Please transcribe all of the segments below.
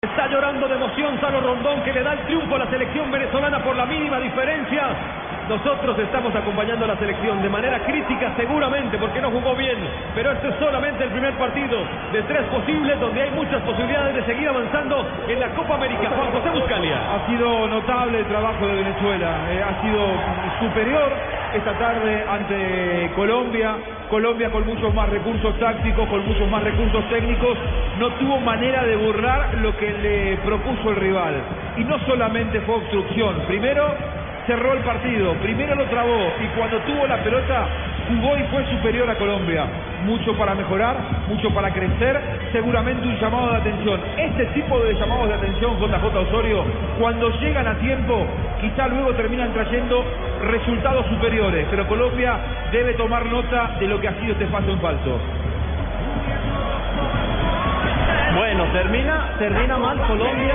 Está llorando de emoción Salo Rondón que le da el triunfo a la selección venezolana por la mínima diferencia. Nosotros estamos acompañando a la selección de manera crítica seguramente porque no jugó bien, pero este es solamente el primer partido de tres posibles donde hay muchas posibilidades de seguir avanzando en la Copa América. Juan José Buscalia. Ha sido notable el trabajo de Venezuela, eh, ha sido superior esta tarde ante Colombia. Colombia con muchos más recursos tácticos, con muchos más recursos técnicos, no tuvo manera de burlar lo que le propuso el rival. Y no solamente fue obstrucción, primero cerró el partido, primero lo trabó y cuando tuvo la pelota jugó y fue superior a Colombia. Mucho para mejorar, mucho para crecer, seguramente un llamado de atención. Este tipo de llamados de atención, JJ Osorio, cuando llegan a tiempo, quizá luego terminan trayendo resultados superiores, pero Colombia debe tomar nota de lo que ha sido este paso en falso. Bueno, termina, termina mal Colombia.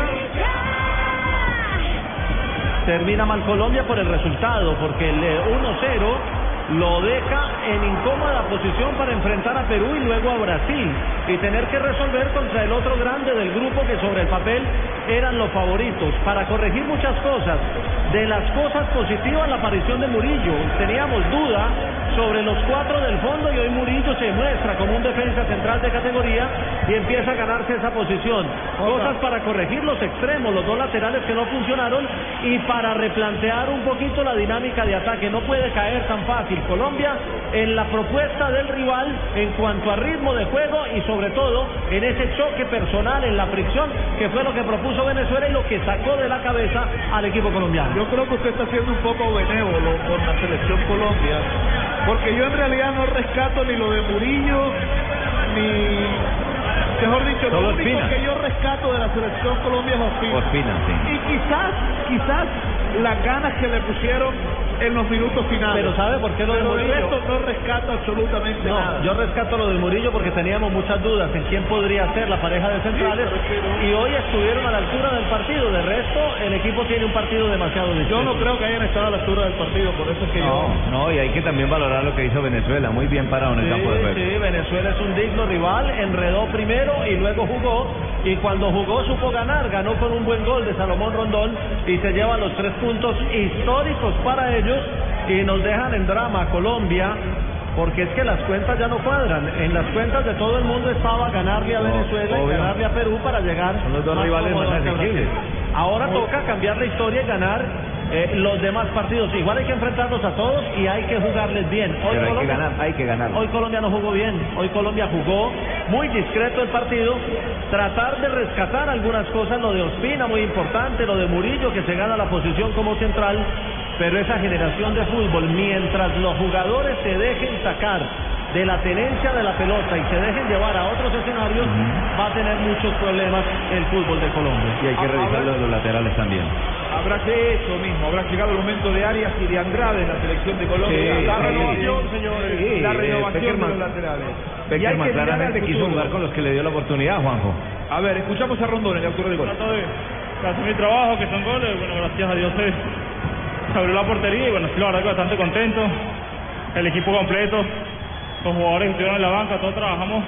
Termina mal Colombia por el resultado, porque el 1-0 lo deja en incómoda posición para enfrentar a Perú y luego a Brasil y tener que resolver contra el otro grande del grupo que sobre el papel eran los favoritos para corregir muchas cosas. De las cosas positivas la aparición de Murillo. Teníamos duda sobre los cuatro del fondo y hoy Murillo se muestra como un defensa central de categoría y empieza a ganarse esa posición. Cosas para corregir los extremos, los dos laterales que no funcionaron y para replantear un poquito la dinámica de ataque. No puede caer tan fácil Colombia en la propuesta del rival en cuanto a ritmo de juego y sobre todo en ese choque personal, en la fricción que fue lo que propuso Venezuela y lo que sacó de la cabeza al equipo colombiano. Yo creo que usted está siendo un poco benévolo con la selección Colombia, porque yo en realidad no rescato ni lo de Murillo, ni mejor dicho, Solo lo único que yo rescato de la selección Colombia es Ospina. Ospina, sí. Y quizás, quizás las ganas que le pusieron en los minutos finales. Pero ¿sabe por qué lo de Pero del Murillo? resto no rescato absolutamente No, nada. yo rescato lo de Murillo porque teníamos muchas dudas en quién podría ser la pareja de centrales Sí, no. y hoy estuvieron a la altura del partido. De resto, el equipo tiene un partido demasiado difícil. Yo no creo que hayan estado a la altura del partido, por eso es que No, yo... no, y hay que también valorar lo que hizo Venezuela, muy bien parado en el Sí, campo de juego. sí, Venezuela es un digno rival, enredó primero y luego jugó y cuando jugó supo ganar, ganó con un buen gol de Salomón Rondón y se lleva los tres puntos históricos para ellos y nos dejan en drama Colombia porque es que las cuentas ya no cuadran. En las cuentas de todo el mundo estaba ganarle a No, Venezuela y ganarle a Perú para llegar Son los dos rivales más asequibles. Ahora toca cambiar la historia y ganar eh, los demás partidos. Igual hay que enfrentarlos a todos y hay que jugarles bien. Hoy Pero hay que Colombia- ganar, hay que ganar. Hoy Colombia no jugó bien, hoy Colombia jugó muy discreto el partido, tratar de rescatar algunas cosas, lo de Ospina muy importante, lo de Murillo que se gana la posición como central, pero esa generación de fútbol, mientras los jugadores se dejen sacar de la tenencia de la pelota y se dejen llevar a otros escenarios, va a tener muchos problemas el fútbol de Colombia. Y hay que revisar los laterales también. Habrá que eso mismo, habrá llegado el momento de Arias y de Andrade en la selección de Colombia. Sí, la renovación, sí. señores. Sí, la eh, renovación de Peckerman- los laterales. Y hay Peckerman claramente quiso jugar con los que le dio la oportunidad, Juanjo. A ver, escuchamos a Rondón, el autor del gol. trato de, de mi trabajo, que son goles. Bueno, gracias a Dios se, se abrió la portería y bueno, sí, la verdad que bastante contento. El equipo completo, los jugadores que estuvieron en la banca, todos trabajamos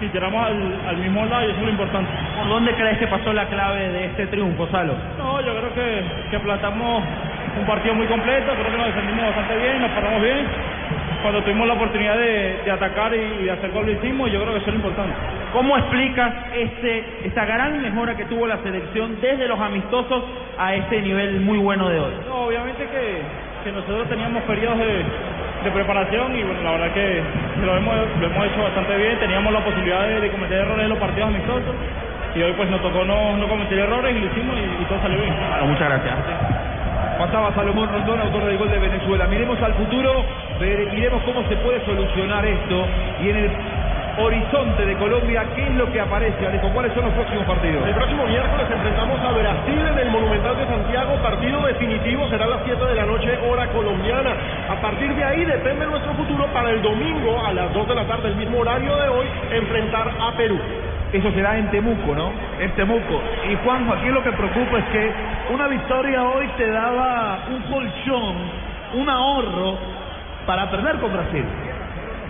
y tiramos al, al mismo lado y eso es lo importante. ¿Por dónde crees que pasó la clave de este triunfo, Salo? No, yo creo que, que plantamos un partido muy completo, creo que nos defendimos bastante bien, nos paramos bien. Cuando tuvimos la oportunidad de, de atacar y, de hacer gol lo hicimos, yo creo que eso es lo importante. ¿Cómo explicas este, esta gran mejora que tuvo la selección desde los amistosos a este nivel muy bueno de hoy? No, obviamente que, que nosotros teníamos periodos de, de preparación y bueno, la verdad que, lo, hemos, lo hemos hecho bastante bien. Teníamos la posibilidad de, de cometer errores en los partidos amistosos y hoy pues nos tocó no, no cometer errores y lo hicimos y, y todo salió bien. Bueno, muchas gracias. Pasaba Salomón Rondón, autor del gol de Venezuela. Miremos al futuro, ver- miremos cómo se puede solucionar esto y en el horizonte de Colombia, ¿qué es lo que aparece, Alejo? ¿Cuáles son los próximos partidos? El próximo miércoles enfrentamos a Brasil en el. Partido definitivo será a las 7 de la noche, hora colombiana. A partir de ahí depende nuestro futuro para el domingo a las 2 de la tarde, el mismo horario de hoy, enfrentar a Perú. Eso será en Temuco, ¿no? en Temuco. Y Juanjo, aquí lo que preocupa es que una victoria hoy te daba un colchón, un ahorro para perder con Brasil.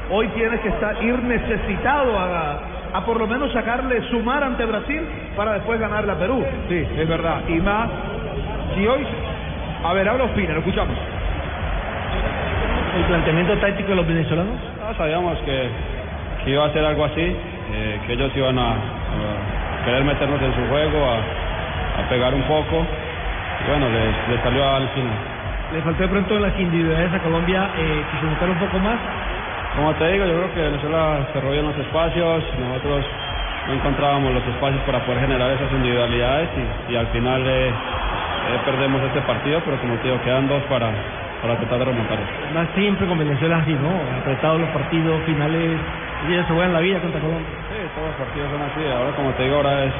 Hoy tienes que estar, ir necesitado a, a por lo menos sacarle, sumar ante Brasil para después ganarle a Perú. Sí, es verdad. Y más, si hoy... A ver, habla Ospina, lo escuchamos. ¿El planteamiento táctico de los venezolanos? No, sabíamos que, que iba a ser algo así, eh, que ellos iban a, a querer meternos en su juego, a, a pegar un poco. Y bueno, les, les salió al final. Le faltó de pronto en las individualidades a Colombia, eh, quiso buscar un poco más. Como te digo, yo creo que Venezuela cerró bien los espacios, nosotros no encontrábamos los espacios para poder generar esas individualidades y, y al final eh, eh, perdemos este partido, pero como te digo, quedan dos para, para tratar de remontar esto. Más siempre con Venezuela así, ¿no? Apretados los partidos finales, ellos se juegan la vida contra Colombia. Sí, todos los partidos son así, ahora como te digo, ahora es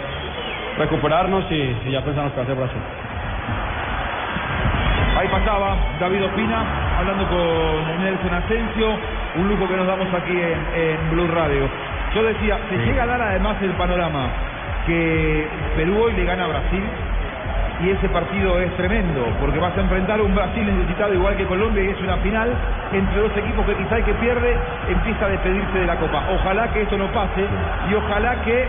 recuperarnos y, y ya pensamos que ser Brasil. Ahí pasaba David Ospina hablando con Nelson Asensio, un lujo que nos damos aquí en, en Blue Radio. Yo decía, se llega a dar además el panorama que Perú hoy le gana a Brasil y ese partido es tremendo porque vas a enfrentar un Brasil necesitado igual que Colombia y es una final entre dos equipos que quizá el que pierde empieza a despedirse de la Copa. Ojalá que esto no pase y ojalá que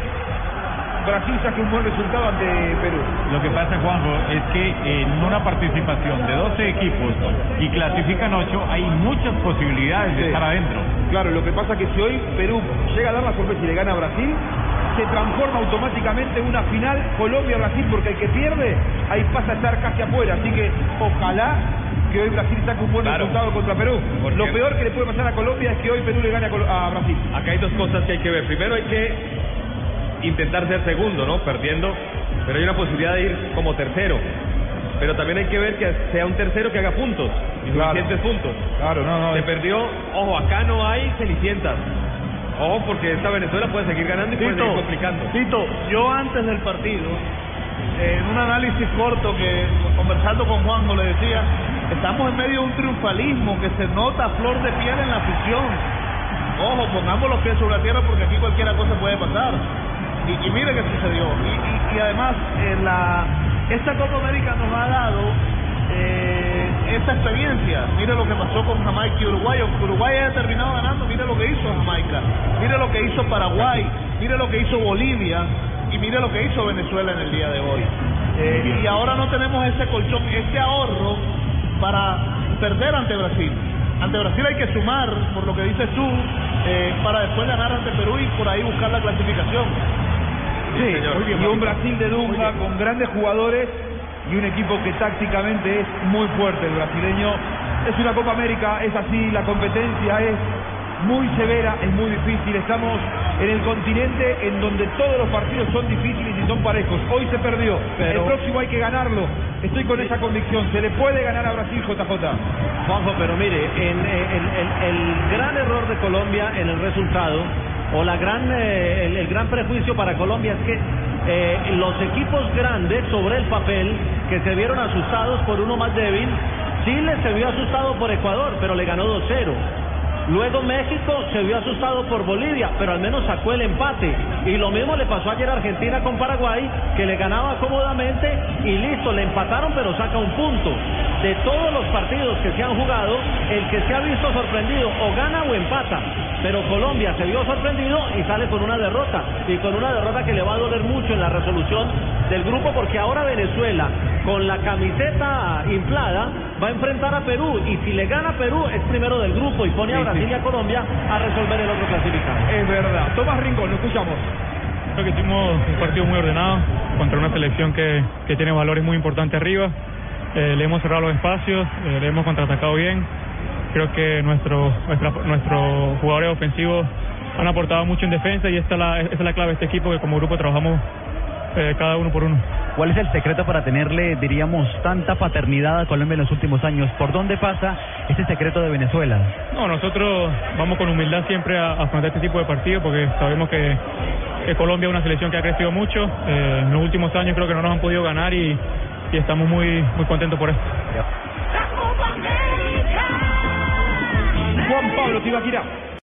Brasil saque un buen resultado ante Perú. Lo que pasa, Juanjo, es que en una participación de 12 equipos y clasifican 8, hay muchas posibilidades de estar adentro. Claro, lo que pasa es que si hoy Perú llega a dar la sorpresa y le gana a Brasil, se transforma automáticamente en una final Colombia-Brasil, porque el que pierde, ahí pasa a estar casi afuera. Así que ojalá que hoy Brasil saque un buen Claro. resultado contra Perú. Lo peor que le puede pasar a Colombia es que hoy Perú le gane a, Colo- a Brasil. Acá hay dos cosas que hay que ver. Primero hay que intentar ser segundo, ¿no? Perdiendo, pero hay una posibilidad de ir como tercero. Pero también hay que ver que sea un tercero que haga puntos, y Claro. suficientes puntos. Claro, no, no. Se es- perdió, ojo, acá no hay cenicientas. Ojo, porque esta Venezuela puede seguir ganando y puede seguir complicando. Tito, yo antes del partido, eh, en un análisis corto que conversando con Juanjo le decía, estamos en medio de un triunfalismo que se nota a flor de piel en la afición. Ojo, pongamos los pies sobre la tierra porque aquí cualquier cosa puede pasar. Y, y mire qué sucedió. Y, y- y además, eh, la, esta Copa América nos ha dado eh, esta experiencia. Mire lo que pasó con Jamaica y Uruguay. Aunque Uruguay haya terminado ganando, mire lo que hizo Jamaica. Mire lo que hizo Paraguay. Mire lo que hizo Bolivia. Y mire lo que hizo Venezuela en el día de hoy. Eh, y ahora no tenemos ese colchón, ese ahorro para perder ante Brasil. Ante Brasil hay que sumar, por lo que dices tú, eh, para después ganar ante Perú y por ahí buscar la clasificación. Sí, señor. y un Brasil de Dunga con grandes jugadores y un equipo que tácticamente es muy fuerte el brasileño. Es una Copa América, es así, la competencia es muy severa, es muy difícil. Estamos en el continente en donde todos los partidos son difíciles y son parejos. Hoy se perdió, Pero- el próximo hay que ganarlo. Estoy con esa convicción, se le puede ganar a Brasil, JJ. Juanjo, pero mire, en, el gran error de Colombia en el resultado, o la gran, eh, el, gran prejuicio para Colombia es que eh, los equipos grandes sobre el papel, que se vieron asustados por uno más débil, Chile se vio asustado por Ecuador, pero le ganó 2-0. Luego México se vio asustado por Bolivia, pero al menos sacó el empate. Y lo mismo le pasó ayer a Argentina con Paraguay, que le ganaba cómodamente y listo, le empataron pero saca un punto. De todos los partidos que se han jugado, el que se ha visto sorprendido o gana o empata. Pero Colombia se vio sorprendido y sale con una derrota. Y con una derrota que le va a doler mucho en la resolución del grupo porque ahora Venezuela, con la camiseta inflada, va a enfrentar a Perú. Y si le gana a Perú, es primero del grupo y pone a Brasil y a Colombia a resolver el otro clasificado. Es verdad. Tomás Rincón, lo escuchamos. Creo que hicimos un partido muy ordenado contra una selección que, que tiene valores muy importantes arriba. Eh, le hemos cerrado los espacios, eh, le hemos contraatacado bien. Creo que nuestro, nuestra- nuestros jugadores ofensivos han aportado mucho en defensa y esta es la, esa es la clave de este equipo que como grupo trabajamos eh, cada uno por uno. ¿Cuál es el secreto para tenerle, diríamos, tanta paternidad a Colombia en los últimos años? ¿Por dónde pasa ese secreto de Venezuela? No, nosotros vamos con humildad siempre a, a afrontar este tipo de partidos porque sabemos que, que Colombia es una selección que ha crecido mucho. Eh, en los últimos años creo que no nos han podido ganar y, y estamos muy, muy contentos por esto. Juan Pablo Tibaquirá.